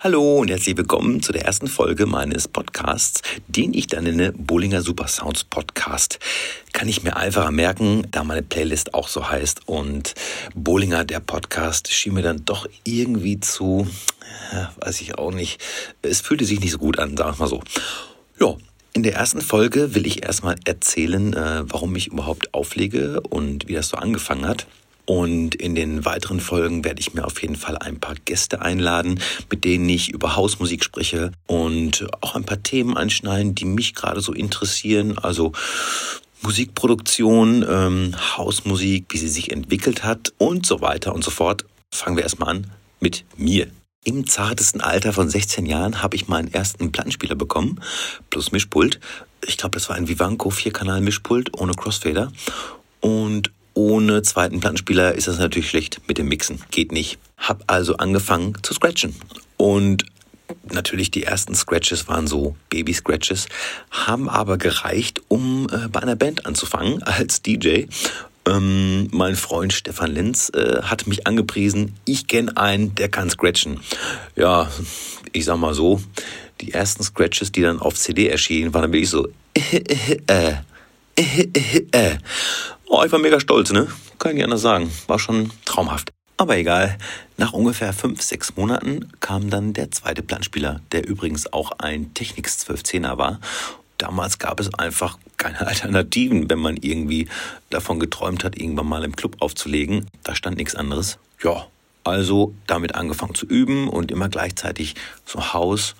Hallo und herzlich willkommen zu der ersten Folge meines Podcasts, den ich dann nenne Bollinger Super Sounds Podcast. Kann ich mir einfacher merken, da meine Playlist auch so heißt und Bollinger, der Podcast, schien mir dann doch irgendwie zu, weiß ich auch nicht, es fühlte sich nicht so gut an, sagen wir mal so. Ja, in der ersten Folge will ich erstmal erzählen, äh, warum ich überhaupt auflege und wie das so angefangen hat. Und in den weiteren Folgen werde ich mir auf jeden Fall ein paar Gäste einladen, mit denen ich über Hausmusik spreche und auch ein paar Themen anschneiden, die mich gerade so interessieren. Also Musikproduktion, ähm, Hausmusik, wie sie sich entwickelt hat und so weiter und so fort. Fangen wir erstmal an mit mir. Im zartesten Alter von 16 Jahren habe ich meinen ersten Plattenspieler bekommen, plus Mischpult. Ich glaube, das war ein Vivanco Vierkanal-Mischpult ohne Crossfader. Und ohne zweiten Plattenspieler ist das natürlich schlecht mit dem Mixen. Geht nicht. Hab also angefangen zu scratchen. Und natürlich die ersten Scratches waren so Baby-Scratches, haben aber gereicht, um äh, bei einer Band anzufangen als DJ. Ähm, mein Freund Stefan Lenz äh, hat mich angepriesen, ich kenne einen, der kann scratchen. Ja, ich sag mal so, die ersten Scratches, die dann auf CD erschienen, waren dann wirklich so äh, äh. Oh, ich war mega stolz, ne? Kann ich nicht anders sagen. War schon traumhaft. Aber egal, nach ungefähr fünf, sechs Monaten kam dann der zweite Planspieler, der übrigens auch ein Technics 1210er war. Damals gab es einfach keine Alternativen, wenn man irgendwie davon geträumt hat, irgendwann mal im Club aufzulegen. Da stand nichts anderes. Ja, also damit angefangen zu üben und immer gleichzeitig so Haus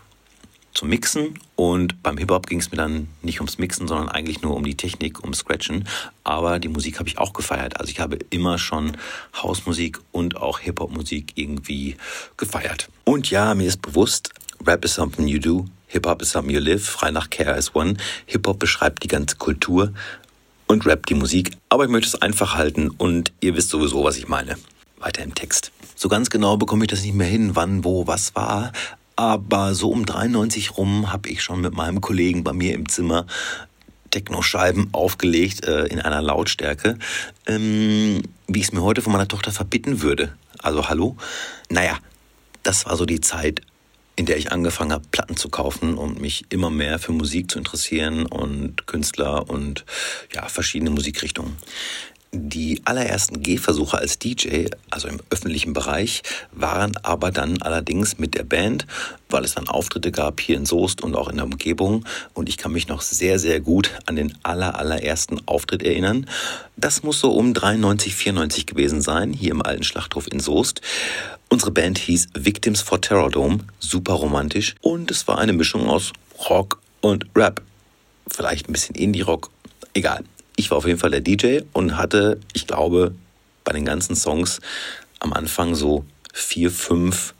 zum Mixen und beim Hip-Hop ging es mir dann nicht ums Mixen, sondern eigentlich nur um die Technik, um Scratchen. Aber die Musik habe ich auch gefeiert. Also ich habe immer schon Hausmusik und auch Hip-Hop-Musik irgendwie gefeiert. Und ja, mir ist bewusst, Rap is something you do, Hip-Hop is something you live, frei nach KRS-One. Hip-Hop beschreibt die ganze Kultur und Rap die Musik. Aber ich möchte es einfach halten und ihr wisst sowieso, was ich meine. Weiter im Text. So ganz genau bekomme ich das nicht mehr hin, wann, wo, was war. Aber so um 93 rum habe ich schon mit meinem Kollegen bei mir im Zimmer Techno-Scheiben aufgelegt äh, in einer Lautstärke, ähm, wie ich es mir heute von meiner Tochter verbitten würde. Also hallo? Naja, das war so die Zeit, in der ich angefangen habe, Platten zu kaufen und mich immer mehr für Musik zu interessieren und Künstler und ja, verschiedene Musikrichtungen. Die allerersten Gehversuche als DJ, also im öffentlichen Bereich, waren aber dann allerdings mit der Band, weil es dann Auftritte gab hier in Soest und auch in der Umgebung. Und ich kann mich noch sehr, sehr gut an den aller, allerersten Auftritt erinnern. Das muss so um 93, 94 gewesen sein, hier im alten Schlachthof in Soest. Unsere Band hieß Victims for Terror Dome, super romantisch. Und es war eine Mischung aus Rock und Rap. Vielleicht ein bisschen Indie-Rock, egal. Ich war auf jeden Fall der DJ und hatte, ich glaube, bei den ganzen Songs am Anfang so vier, fünf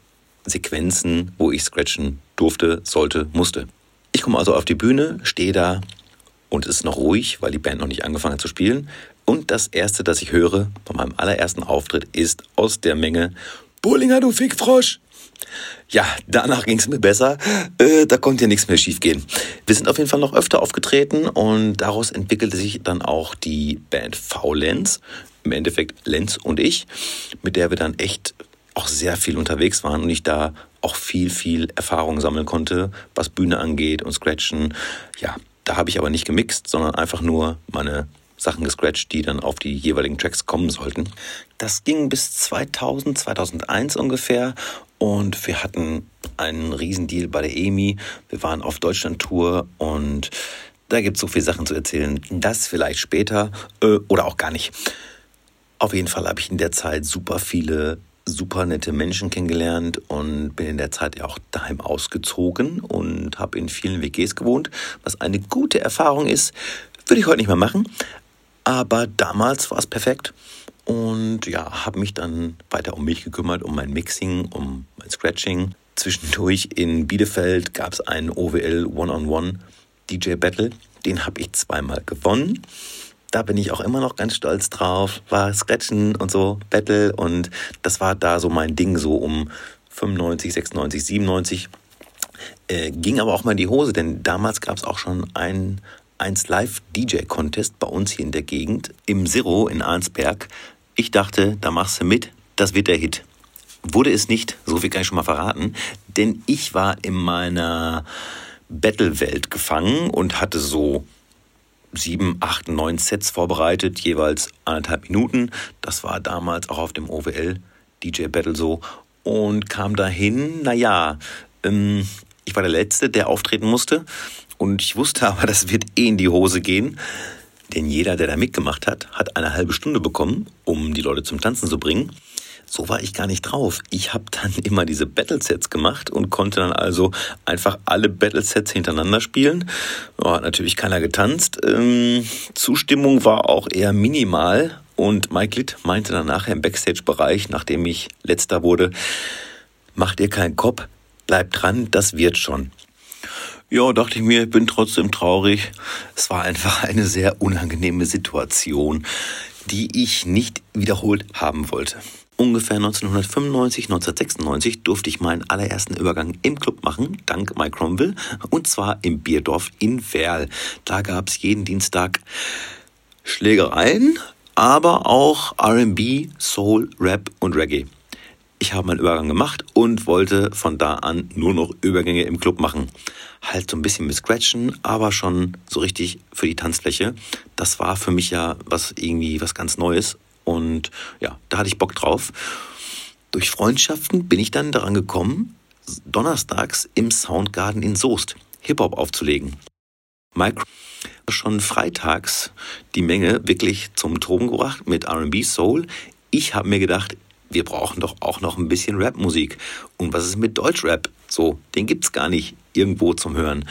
Sequenzen, wo ich scratchen durfte, sollte, musste. Ich komme also auf die Bühne, stehe da und es ist noch ruhig, weil die Band noch nicht angefangen hat zu spielen. Und das erste, das ich höre von meinem allerersten Auftritt, ist aus der Menge Bullinger, du Fickfrosch! Ja, danach ging es mir besser. Äh, da konnte ja nichts mehr schiefgehen. Wir sind auf jeden Fall noch öfter aufgetreten und daraus entwickelte sich dann auch die Band V-Lenz. Im Endeffekt Lenz und ich, mit der wir dann echt auch sehr viel unterwegs waren und ich da auch viel, viel Erfahrung sammeln konnte, was Bühne angeht und Scratchen. Ja, da habe ich aber nicht gemixt, sondern einfach nur meine Sachen gescratcht, die dann auf die jeweiligen Tracks kommen sollten. Das ging bis 2000, 2001 ungefähr und wir hatten einen Riesendeal bei der EMI. Wir waren auf Deutschland-Tour und da gibt es so viele Sachen zu erzählen. Das vielleicht später äh, oder auch gar nicht. Auf jeden Fall habe ich in der Zeit super viele super nette Menschen kennengelernt und bin in der Zeit ja auch daheim ausgezogen und habe in vielen WGs gewohnt, was eine gute Erfahrung ist. Würde ich heute nicht mehr machen, aber damals war es perfekt. Und ja, habe mich dann weiter um mich gekümmert, um mein Mixing, um mein Scratching. Zwischendurch in Bielefeld gab es einen OWL One-on-One DJ Battle. Den habe ich zweimal gewonnen. Da bin ich auch immer noch ganz stolz drauf. War Scratchen und so, Battle. Und das war da so mein Ding, so um 95, 96, 97. Äh, ging aber auch mal in die Hose, denn damals gab es auch schon einen 1 Live DJ Contest bei uns hier in der Gegend im Zero in Arnsberg. Ich dachte, da machst du mit, das wird der Hit. Wurde es nicht, so viel kann ich schon mal verraten, denn ich war in meiner Battle-Welt gefangen und hatte so sieben, acht, neun Sets vorbereitet, jeweils anderthalb Minuten. Das war damals auch auf dem OWL DJ Battle so und kam dahin, naja, ähm, ich war der Letzte, der auftreten musste und ich wusste aber, das wird eh in die Hose gehen. Denn jeder, der da mitgemacht hat, hat eine halbe Stunde bekommen, um die Leute zum Tanzen zu bringen. So war ich gar nicht drauf. Ich habe dann immer diese Battle-Sets gemacht und konnte dann also einfach alle Battle-Sets hintereinander spielen. Oh, hat natürlich keiner getanzt. Ähm, Zustimmung war auch eher minimal. Und Mike Litt meinte dann nachher im Backstage-Bereich, nachdem ich letzter wurde, mach dir keinen Kopf, bleib dran, das wird schon. Ja, dachte ich mir, ich bin trotzdem traurig. Es war einfach eine sehr unangenehme Situation, die ich nicht wiederholt haben wollte. Ungefähr 1995, 1996 durfte ich meinen allerersten Übergang im Club machen, dank Mike Cromwell, und zwar im Bierdorf in Werl. Da gab es jeden Dienstag Schlägereien, aber auch RB, Soul, Rap und Reggae. Ich habe meinen Übergang gemacht und wollte von da an nur noch Übergänge im Club machen. Halt so ein bisschen mit Scratchen, aber schon so richtig für die Tanzfläche. Das war für mich ja was irgendwie was ganz Neues und ja, da hatte ich Bock drauf. Durch Freundschaften bin ich dann daran gekommen, donnerstags im Soundgarden in Soest Hip-Hop aufzulegen. Mike schon freitags die Menge wirklich zum Toben gebracht mit RB Soul. Ich habe mir gedacht, wir brauchen doch auch noch ein bisschen Rapmusik. Und was ist mit Deutschrap? So, den gibt's gar nicht irgendwo zum Hören.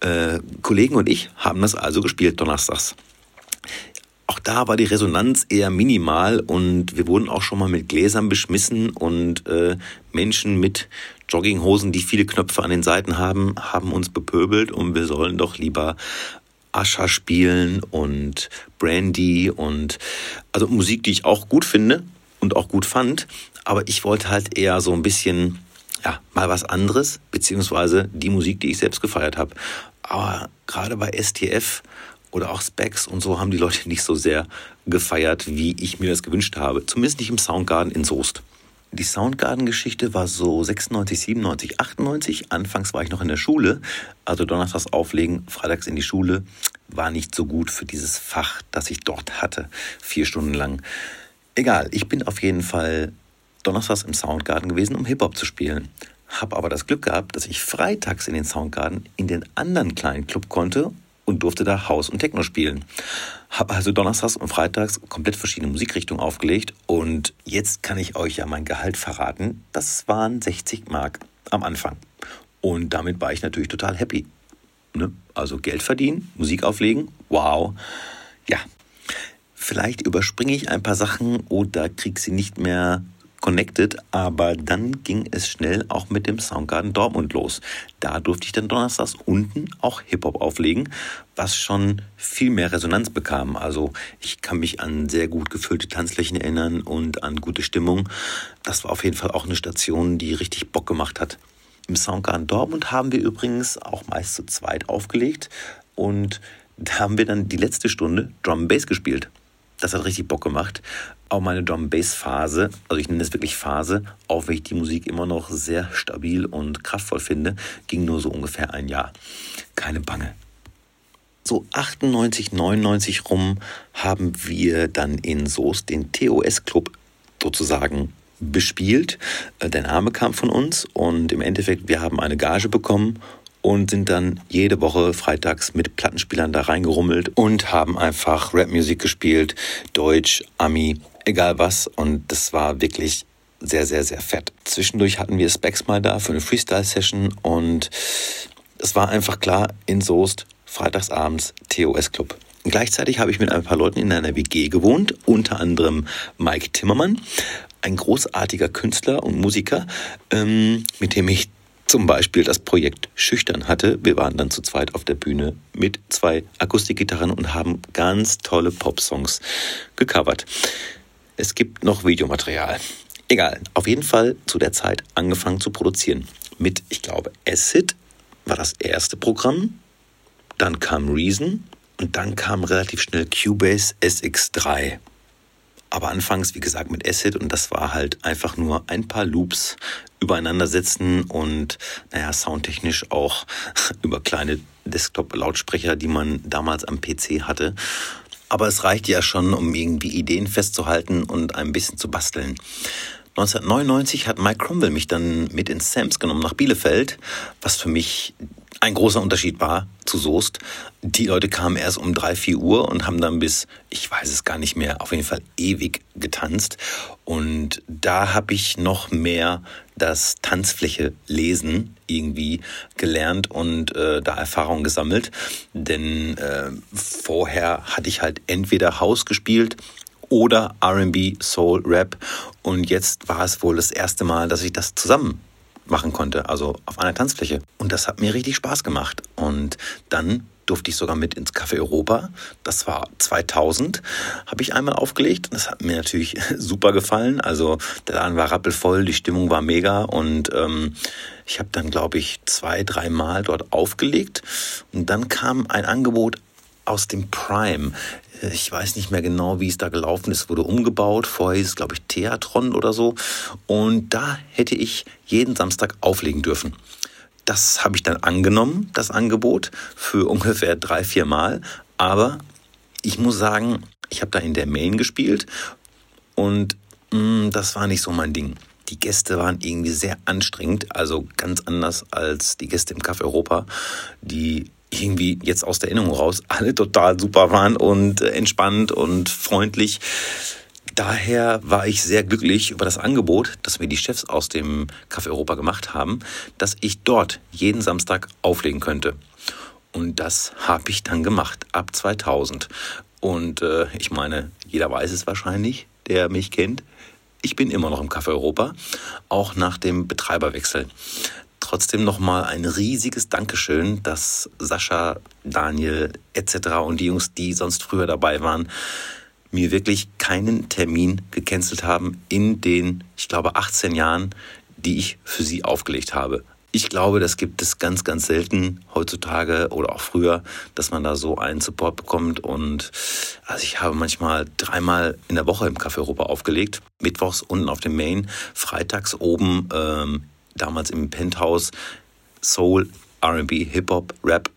Äh, Kollegen und ich haben das also gespielt donnerstags. Auch da war die Resonanz eher minimal und wir wurden auch schon mal mit Gläsern beschmissen und äh, Menschen mit Jogginghosen, die viele Knöpfe an den Seiten haben, haben uns bepöbelt und wir sollen doch lieber Ascha spielen und Brandy und also Musik, die ich auch gut finde, und auch gut fand. Aber ich wollte halt eher so ein bisschen, ja, mal was anderes, beziehungsweise die Musik, die ich selbst gefeiert habe. Aber gerade bei STF oder auch Specs und so haben die Leute nicht so sehr gefeiert, wie ich mir das gewünscht habe. Zumindest nicht im Soundgarden in Soest. Die Soundgarden-Geschichte war so 96, 97, 98. Anfangs war ich noch in der Schule, also donnerstags auflegen, freitags in die Schule. War nicht so gut für dieses Fach, das ich dort hatte, vier Stunden lang. Egal, ich bin auf jeden Fall donnerstags im Soundgarden gewesen, um Hip-Hop zu spielen. Hab aber das Glück gehabt, dass ich freitags in den Soundgarden in den anderen kleinen Club konnte und durfte da Haus und Techno spielen. Hab also donnerstags und freitags komplett verschiedene Musikrichtungen aufgelegt und jetzt kann ich euch ja mein Gehalt verraten. Das waren 60 Mark am Anfang. Und damit war ich natürlich total happy. Ne? Also Geld verdienen, Musik auflegen, wow. Ja, Vielleicht überspringe ich ein paar Sachen oder kriege sie nicht mehr connected, aber dann ging es schnell auch mit dem Soundgarden Dortmund los. Da durfte ich dann donnerstags unten auch Hip-Hop auflegen, was schon viel mehr Resonanz bekam. Also ich kann mich an sehr gut gefüllte Tanzflächen erinnern und an gute Stimmung. Das war auf jeden Fall auch eine Station, die richtig Bock gemacht hat. Im Soundgarden Dortmund haben wir übrigens auch meist zu zweit aufgelegt und da haben wir dann die letzte Stunde Drum Bass gespielt das hat richtig Bock gemacht. Auch meine Drum Bass Phase, also ich nenne es wirklich Phase, auch wenn ich die Musik immer noch sehr stabil und kraftvoll finde, ging nur so ungefähr ein Jahr. Keine Bange. So 98, 99 rum haben wir dann in Soest den TOS Club sozusagen bespielt. Äh, der Name kam von uns und im Endeffekt, wir haben eine Gage bekommen und sind dann jede Woche freitags mit Plattenspielern da reingerummelt und haben einfach Rapmusik gespielt, Deutsch, Ami, egal was. Und das war wirklich sehr, sehr, sehr fett. Zwischendurch hatten wir Specs mal da für eine Freestyle-Session und es war einfach klar, in Soest, freitagsabends TOS-Club. Gleichzeitig habe ich mit ein paar Leuten in einer WG gewohnt, unter anderem Mike Timmermann, ein großartiger Künstler und Musiker, ähm, mit dem ich zum Beispiel das Projekt Schüchtern hatte. Wir waren dann zu zweit auf der Bühne mit zwei Akustikgitarren und haben ganz tolle Popsongs gecovert. Es gibt noch Videomaterial. Egal, auf jeden Fall zu der Zeit angefangen zu produzieren. Mit, ich glaube, Acid war das erste Programm. Dann kam Reason und dann kam relativ schnell Cubase SX3. Aber anfangs, wie gesagt, mit Acid und das war halt einfach nur ein paar Loops übereinander sitzen und naja, soundtechnisch auch über kleine Desktop-Lautsprecher, die man damals am PC hatte. Aber es reicht ja schon, um irgendwie Ideen festzuhalten und ein bisschen zu basteln. 1999 hat Mike Cromwell mich dann mit ins Sams genommen nach Bielefeld, was für mich ein großer Unterschied war zu Soest. Die Leute kamen erst um drei, vier Uhr und haben dann bis, ich weiß es gar nicht mehr, auf jeden Fall ewig getanzt. Und da habe ich noch mehr das Tanzfläche lesen irgendwie gelernt und äh, da Erfahrung gesammelt. Denn äh, vorher hatte ich halt entweder Haus gespielt oder RB, Soul, Rap. Und jetzt war es wohl das erste Mal, dass ich das zusammen machen konnte, also auf einer Tanzfläche. Und das hat mir richtig Spaß gemacht. Und dann durfte ich sogar mit ins Café Europa. Das war 2000, habe ich einmal aufgelegt. Das hat mir natürlich super gefallen. Also der Laden war rappelvoll, die Stimmung war mega und ähm, ich habe dann, glaube ich, zwei, dreimal dort aufgelegt. Und dann kam ein Angebot aus dem Prime. Ich weiß nicht mehr genau, wie es da gelaufen ist. Wurde umgebaut. Vorher hieß es, glaube ich, Theatron oder so. Und da hätte ich jeden Samstag auflegen dürfen. Das habe ich dann angenommen, das Angebot, für ungefähr drei, vier Mal. Aber ich muss sagen, ich habe da in der Main gespielt und mh, mm, das war nicht so mein Ding. Die Gäste waren irgendwie sehr anstrengend, also ganz anders als die Gäste im Café Europa, die irgendwie jetzt aus der Erinnerung raus alle total super waren und äh, entspannt und freundlich. Daher war ich sehr glücklich über das Angebot, das mir die Chefs aus dem Café Europa gemacht haben, dass ich dort jeden Samstag auflegen könnte. Und das habe ich dann gemacht, ab 2000. Und äh, ich meine, jeder weiß es wahrscheinlich, der mich kennt. Ich bin immer noch im Café Europa, auch nach dem Betreiberwechsel trotzdem nochmal ein riesiges Dankeschön, dass Sascha, Daniel etc. und die Jungs, die sonst früher dabei waren, mir wirklich keinen Termin gecancelt haben in den, ich glaube, 18 Jahren, die ich für sie aufgelegt habe. Ich glaube, das gibt es ganz, ganz selten heutzutage oder auch früher, dass man da so einen Support bekommt. Und also ich habe manchmal dreimal in der Woche im Café Europa aufgelegt. Mittwochs unten auf dem Main, freitags oben ähm, damals im Penthouse Soul, RB, Hip-Hop, Rap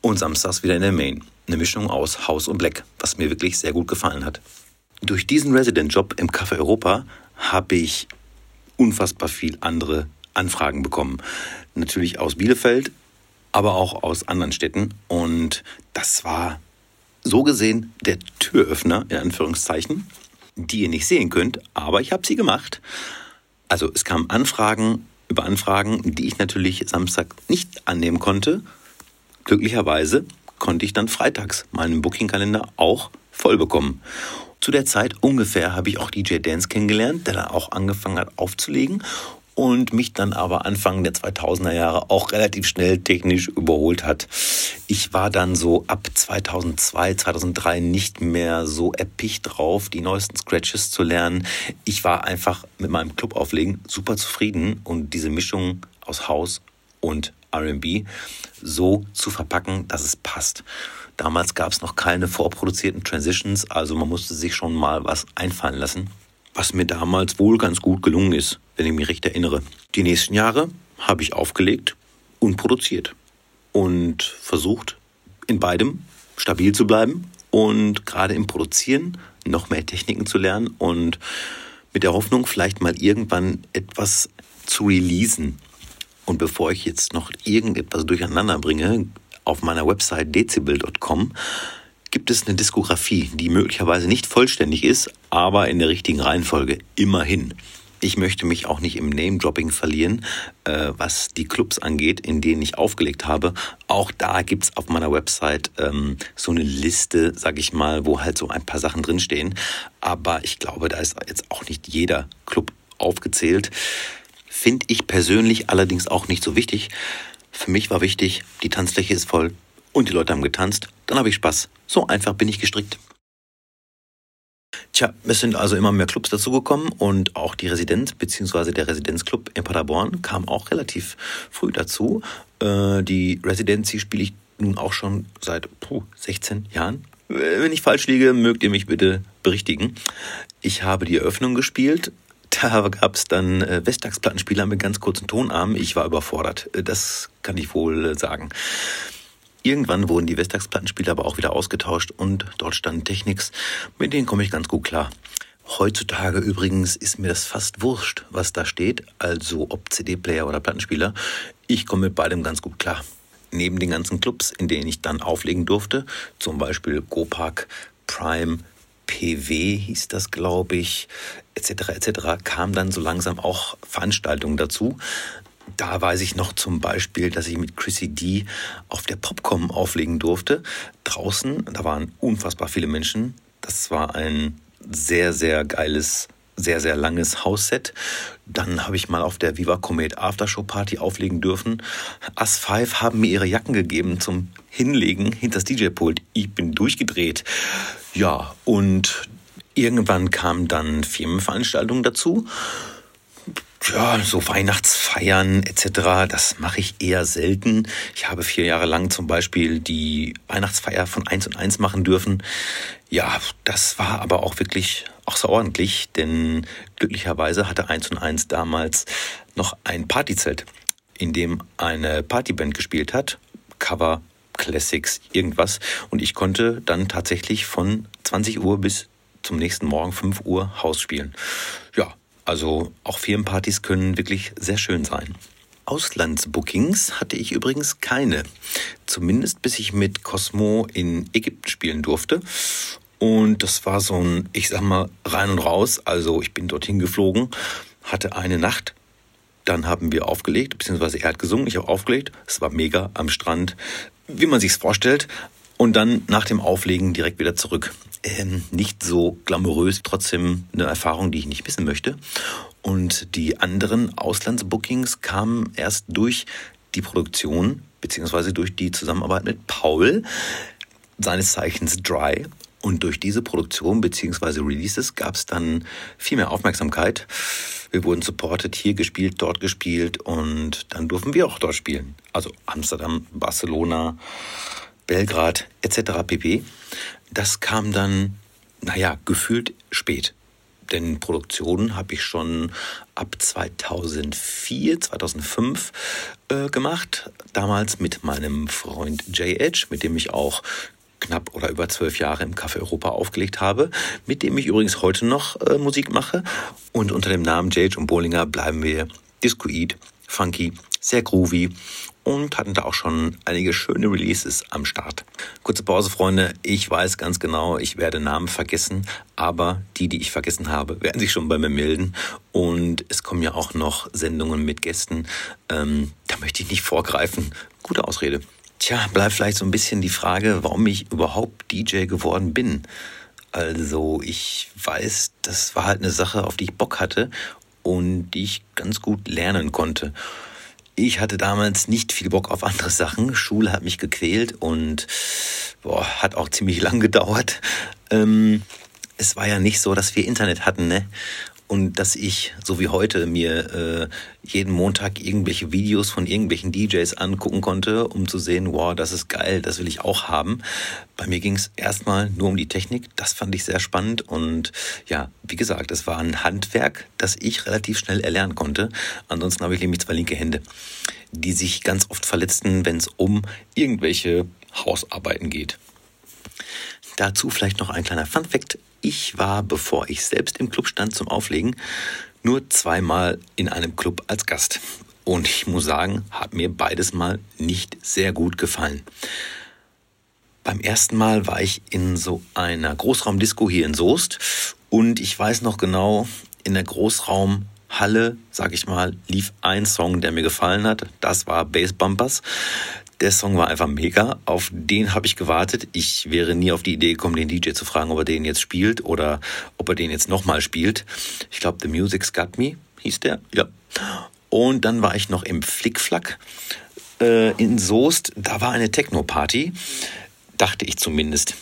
und samstags wieder in der Main. Eine Mischung aus House und Black, was mir wirklich sehr gut gefallen hat. Durch diesen Resident-Job im Café Europa habe ich unfassbar viel andere Anfragen bekommen. Natürlich aus Bielefeld, aber auch aus anderen Städten. Und das war so gesehen der Türöffner, in Anführungszeichen, die ihr nicht sehen könnt, aber ich habe sie gemacht. Also es kamen Anfragen über Anfragen, die ich natürlich Samstag nicht annehmen konnte. Glücklicherweise konnte ich dann freitags meinen Booking-Kalender auch voll bekommen. Zu der Zeit ungefähr habe ich auch DJ Dance kennengelernt, der da auch angefangen hat aufzulegen und mich dann aber Anfang der 2000er Jahre auch relativ schnell technisch überholt hat. Ich war dann so ab 2002, 2003 nicht mehr so erpicht drauf, die neuesten Scratches zu lernen. Ich war einfach mit meinem Club auflegen super zufrieden und diese Mischung aus House und RB so zu verpacken, dass es passt. Damals gab es noch keine vorproduzierten Transitions, also man musste sich schon mal was einfallen lassen was mir damals wohl ganz gut gelungen ist, wenn ich mich recht erinnere. Die nächsten Jahre habe ich aufgelegt und produziert und versucht, in beidem stabil zu bleiben und gerade im Produzieren noch mehr Techniken zu lernen und mit der Hoffnung, vielleicht mal irgendwann etwas zu releasen. Und bevor ich jetzt noch irgendetwas durcheinander bringe, auf meiner Website dezibel.com gibt es eine Diskografie, die möglicherweise nicht vollständig ist, aber in der richtigen Reihenfolge. Immerhin. Ich möchte mich auch nicht im Name-Dropping verlieren, äh, was die Clubs angeht, in denen ich aufgelegt habe. Auch da gibt es auf meiner Website ähm, so eine Liste, sag ich mal, wo halt so ein paar Sachen drinstehen. Aber ich glaube, da ist jetzt auch nicht jeder Club aufgezählt. Finde ich persönlich allerdings auch nicht so wichtig. Für mich war wichtig, die Tanzfläche ist voll, und die Leute haben getanzt, dann habe ich Spaß. So einfach bin ich gestrickt. Tja, es sind also immer mehr Clubs dazugekommen und auch die Residenz bzw. der Residenzclub in Paderborn kam auch relativ früh dazu. Äh, die Residency spiele ich nun auch schon seit puh, 16 Jahren. Wenn ich falsch liege, mögt ihr mich bitte berichtigen. Ich habe die Eröffnung gespielt. Da gab es dann äh, Westtags-Plattenspieler mit ganz kurzen Tonarmen. Ich war überfordert. Äh, das kann ich wohl äh, sagen. Irgendwann wurden die Westtags-Plattenspieler aber auch wieder ausgetauscht und dort standen Technics. Mit denen komme ich ganz gut klar. Heutzutage übrigens ist mir das fast wurscht, was da steht, also ob CD-Player oder Plattenspieler. Ich komme mit beidem ganz gut klar. Neben den ganzen Clubs, in denen ich dann auflegen durfte, zum Beispiel Gopark, Prime, PW hieß das, glaube ich, etc. etc., kamen dann so langsam auch Veranstaltungen dazu. Da weiß ich noch zum Beispiel, dass ich mit Chrissy D auf der Popcom auflegen durfte. Draußen, da waren unfassbar viele Menschen. Das war ein sehr, sehr geiles, sehr, sehr langes Hausset. Dann habe ich mal auf der Viva Comet Aftershow Party auflegen dürfen. As 5 haben mir ihre Jacken gegeben zum Hinlegen hinter das DJ-Pult. Ich bin durchgedreht. Ja, und irgendwann kamen dann Firmenveranstaltungen dazu ja, so Weihnachtsfeiern etc., das mache ich eher selten. Ich habe vier Jahre lang zum Beispiel die Weihnachtsfeier von 1 und 1 machen dürfen. Ja, das war aber auch wirklich außerordentlich, denn glücklicherweise hatte 1 und 1 damals noch ein Partyzelt, in dem eine Partyband gespielt hat. Cover, Classics, irgendwas. Und ich konnte dann tatsächlich von 20 Uhr bis zum nächsten Morgen 5 Uhr Haus spielen. Ja, also auch Firmenpartys können wirklich sehr schön sein. Auslandsbookings hatte ich übrigens keine. Zumindest bis ich mit Cosmo in Ägypten spielen durfte. Und das war so ein, ich sag mal, rein und raus. Also ich bin dorthin geflogen, hatte eine Nacht. Dann haben wir aufgelegt, beziehungsweise er hat gesungen, ich habe aufgelegt. Es war mega am Strand, wie man sich's vorstellt. Und dann nach dem Auflegen direkt wieder zurück ähm, nicht so glamourös, trotzdem eine Erfahrung, die ich nicht missen möchte. Und die anderen Auslandsbookings kamen erst durch die Produktion beziehungsweise durch die Zusammenarbeit mit Paul, seines Zeichens Dry. Und durch diese Produktion beziehungsweise Releases gab es dann viel mehr Aufmerksamkeit. Wir wurden supported, hier gespielt, dort gespielt und dann durften wir auch dort spielen. Also Amsterdam, Barcelona, Belgrad etc. pp. Das kam dann, naja, gefühlt spät. Denn Produktionen habe ich schon ab 2004, 2005 äh, gemacht. Damals mit meinem Freund Jay Edge, mit dem ich auch knapp oder über zwölf Jahre im Café Europa aufgelegt habe, mit dem ich übrigens heute noch äh, Musik mache. Und unter dem Namen Jage und Bollinger bleiben wir Discoid, funky, sehr groovy und hatten da auch schon einige schöne Releases am Start. Kurze Pause, Freunde. Ich weiß ganz genau, ich werde Namen vergessen, aber die, die ich vergessen habe, werden sich schon bei mir melden. Und es kommen ja auch noch Sendungen mit Gästen. Ähm, da möchte ich nicht vorgreifen. Gute Ausrede. Tja, bleibt vielleicht so ein bisschen die Frage, warum ich überhaupt DJ geworden bin. Also ich weiß, das war halt eine Sache, auf die ich Bock hatte und die ich ganz gut lernen konnte. Ich hatte damals nicht viel Bock auf andere Sachen. Schule hat mich gequält und boah, hat auch ziemlich lang gedauert. Ähm, es war ja nicht so, dass wir Internet hatten, ne? Und dass ich, so wie heute, mir äh, jeden Montag irgendwelche Videos von irgendwelchen DJs angucken konnte, um zu sehen, wow, das ist geil, das will ich auch haben. Bei mir ging es erstmal nur um die Technik, das fand ich sehr spannend und ja, wie gesagt, es war ein Handwerk, das ich relativ schnell erlernen konnte. Ansonsten habe ich nämlich zwei linke Hände, die sich ganz oft verletzten, wenn es um irgendwelche Hausarbeiten geht. Dazu vielleicht noch ein kleiner Fun-Fact. Ich war, bevor ich selbst im Club stand zum Auflegen, nur zweimal in einem Club als Gast. Und ich muss sagen, hat mir beides Mal nicht sehr gut gefallen. Beim ersten Mal war ich in so einer Großraumdisco hier in Soest und ich weiß noch genau, in der Großraumhalle, sag ich mal, lief ein Song, der mir gefallen hat. Das war Bass Bumpers. Der Song war einfach mega. Auf den habe ich gewartet. Ich wäre nie auf die Idee gekommen, den DJ zu fragen, ob er den jetzt spielt oder ob er den jetzt nochmal spielt. Ich glaube, The Music's Got Me hieß der. Ja. Und dann war ich noch im Flickflack äh, in Soest. Da war eine Techno-Party. Dachte ich zumindest.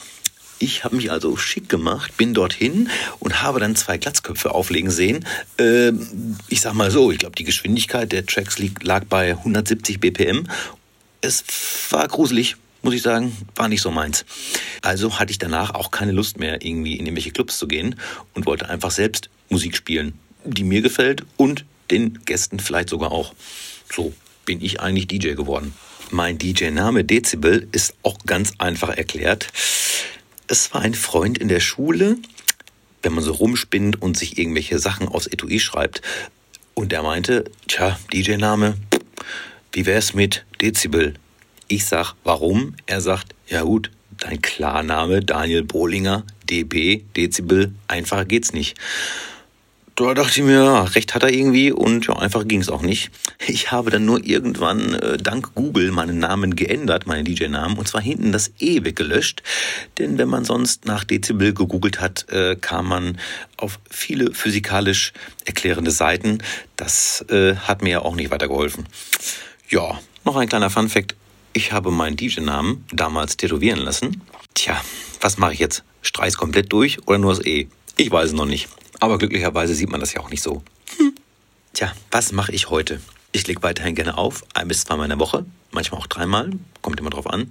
Ich habe mich also schick gemacht, bin dorthin und habe dann zwei Glatzköpfe auflegen sehen. Ähm, ich sag mal so, ich glaube, die Geschwindigkeit der Tracks lag bei 170 BPM es war gruselig, muss ich sagen, war nicht so meins. Also hatte ich danach auch keine Lust mehr, irgendwie in irgendwelche Clubs zu gehen und wollte einfach selbst Musik spielen. die mir gefällt und den Gästen vielleicht sogar auch. So bin ich eigentlich DJ geworden. Mein DJ-Name Dezibel ist auch ganz einfach erklärt. Es war ein Freund in der Schule, wenn man so rumspinnt und sich irgendwelche Sachen aufs Etui schreibt. Und er meinte, tja, DJ-Name, wie wär's mit Dezibel? Ich sag, warum? Er sagt, ja gut, dein Klarname Daniel Bohlinger, DB, Dezibel, einfacher geht's nicht. Da dachte ich mir, ja, recht hat er irgendwie und ja, einfach ging es auch nicht. Ich habe dann nur irgendwann äh, dank Google meinen Namen geändert, meinen DJ-Namen, und zwar hinten das E weggelöscht. Denn wenn man sonst nach Dezibel gegoogelt hat, äh, kam man auf viele physikalisch erklärende Seiten. Das äh, hat mir ja auch nicht weitergeholfen. Ja, noch ein kleiner Fun-Fact. Ich habe meinen DJ-Namen damals tätowieren lassen. Tja, was mache ich jetzt? Streich's komplett durch oder nur das E? Ich weiß es noch nicht. Aber glücklicherweise sieht man das ja auch nicht so. Hm. Tja, was mache ich heute? Ich lege weiterhin gerne auf, ein bis zweimal in der Woche, manchmal auch dreimal, kommt immer drauf an.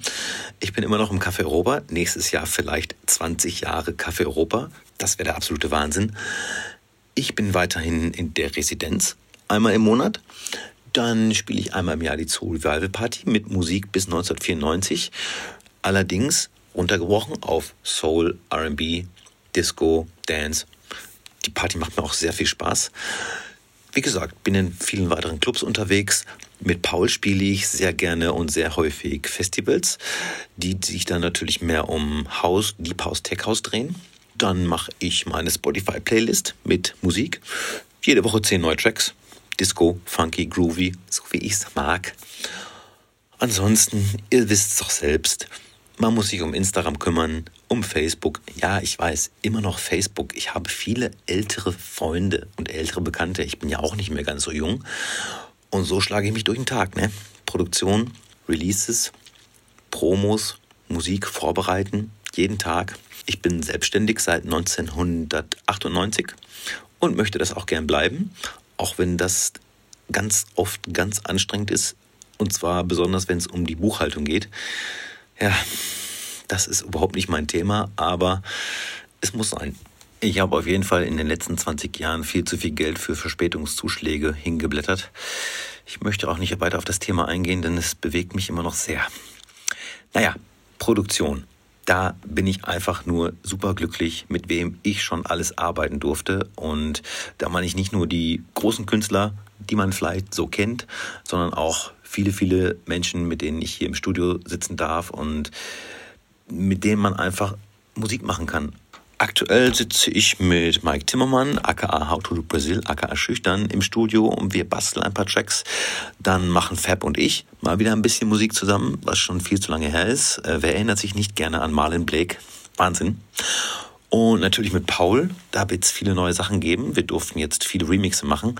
Ich bin immer noch im Café Europa, nächstes Jahr vielleicht 20 Jahre Café Europa, das wäre der absolute Wahnsinn. Ich bin weiterhin in der Residenz, einmal im Monat. Dann spiele ich einmal im Jahr die Zoo Revival Party mit Musik bis 1994. Allerdings runtergebrochen auf Soul, RB, Disco, Dance die Party macht mir auch sehr viel Spaß. Wie gesagt, bin in vielen weiteren Clubs unterwegs. Mit Paul spiele ich sehr gerne und sehr häufig Festivals, die sich dann natürlich mehr um House, Deep House, Tech House drehen. Dann mache ich meine Spotify-Playlist mit Musik. Jede Woche zehn neue Tracks. Disco, Funky, Groovy, so wie ich es mag. Ansonsten, ihr wisst es doch selbst, man muss sich um Instagram kümmern, um Facebook. Ja, ich weiß, immer noch Facebook. Ich habe viele ältere Freunde und ältere Bekannte. Ich bin ja auch nicht mehr ganz so jung. Und so schlage ich mich durch den Tag. Ne? Produktion, Releases, Promos, Musik vorbereiten, jeden Tag. Ich bin selbstständig seit 1998 und möchte das auch gern bleiben, auch wenn das ganz oft ganz anstrengend ist. Und zwar besonders, wenn es um die Buchhaltung geht. Ja, das ist überhaupt nicht mein Thema, aber es muss sein. Ich habe auf jeden Fall in den letzten 20 Jahren viel zu viel Geld für Verspätungszuschläge hingeblättert. Ich möchte auch nicht weiter auf das Thema eingehen, denn es bewegt mich immer noch sehr. Naja, Produktion. Da bin ich einfach nur super glücklich, mit wem ich schon alles arbeiten durfte. Und da meine ich nicht nur die großen Künstler, die man vielleicht so kennt, sondern auch viele, viele Menschen, mit denen ich hier im Studio sitzen darf und mit denen man einfach Musik machen kann. Aktuell sitze ich mit Mike Timmermann, aka How to Do Brazil, aka Schüchtern, im Studio und wir basteln ein paar Tracks. Dann machen Fab und ich mal wieder ein bisschen Musik zusammen, was schon viel zu lange her ist. Äh, wer erinnert sich nicht gerne an Marlon Blake? Wahnsinn. Und natürlich mit Paul, da wird es viele neue Sachen geben. Wir durften jetzt viele Remixe machen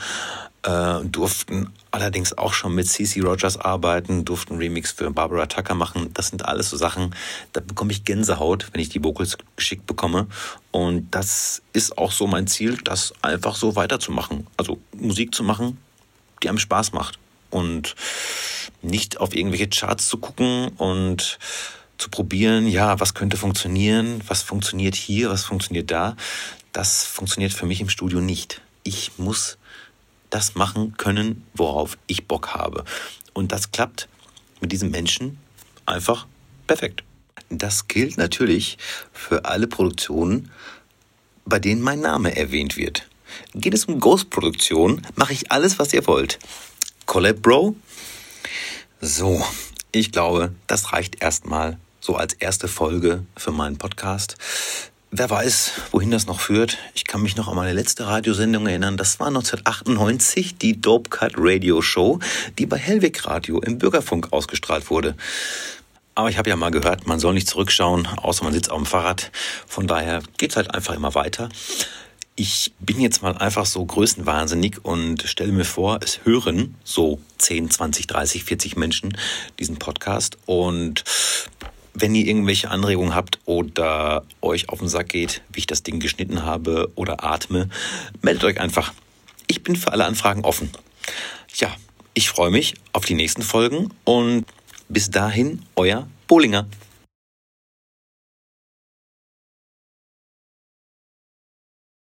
äh, durften allerdings auch schon mit CC Rogers arbeiten, durften Remix für Barbara Tucker machen. Das sind alles so Sachen, da bekomme ich Gänsehaut, wenn ich die Vocals geschickt bekomme. Und das ist auch so mein Ziel, das einfach so weiterzumachen. Also Musik zu machen, die einem Spaß macht. Und nicht auf irgendwelche Charts zu gucken und zu probieren, ja, was könnte funktionieren, was funktioniert hier, was funktioniert da. Das funktioniert für mich im Studio nicht. Ich muss das machen können, worauf ich Bock habe. Und das klappt mit diesem Menschen einfach perfekt. Das gilt natürlich für alle Produktionen, bei denen mein Name erwähnt wird. Geht es um Ghost-Produktion, mache ich alles, was ihr wollt. Collab Bro? So, ich glaube, das reicht erstmal so als erste Folge für meinen Podcast. Wer weiß, wohin das noch führt. Ich kann mich noch an meine letzte Radiosendung erinnern. Das war 1998 die Dope Cut Radio Show, die bei Hellweg Radio im Bürgerfunk ausgestrahlt wurde. Aber ich habe ja mal gehört, man soll nicht zurückschauen, außer man sitzt auf dem Fahrrad. Von daher geht's halt einfach immer weiter. Ich bin jetzt mal einfach so größenwahnsinnig und stelle mir vor, es hören so 10, 20, 30, 40 Menschen diesen Podcast und wenn ihr irgendwelche Anregungen habt oder euch auf den Sack geht, wie ich das Ding geschnitten habe oder atme, meldet euch einfach. Ich bin für alle Anfragen offen. Ja, ich freue mich auf die nächsten Folgen und bis dahin, euer Bollinger.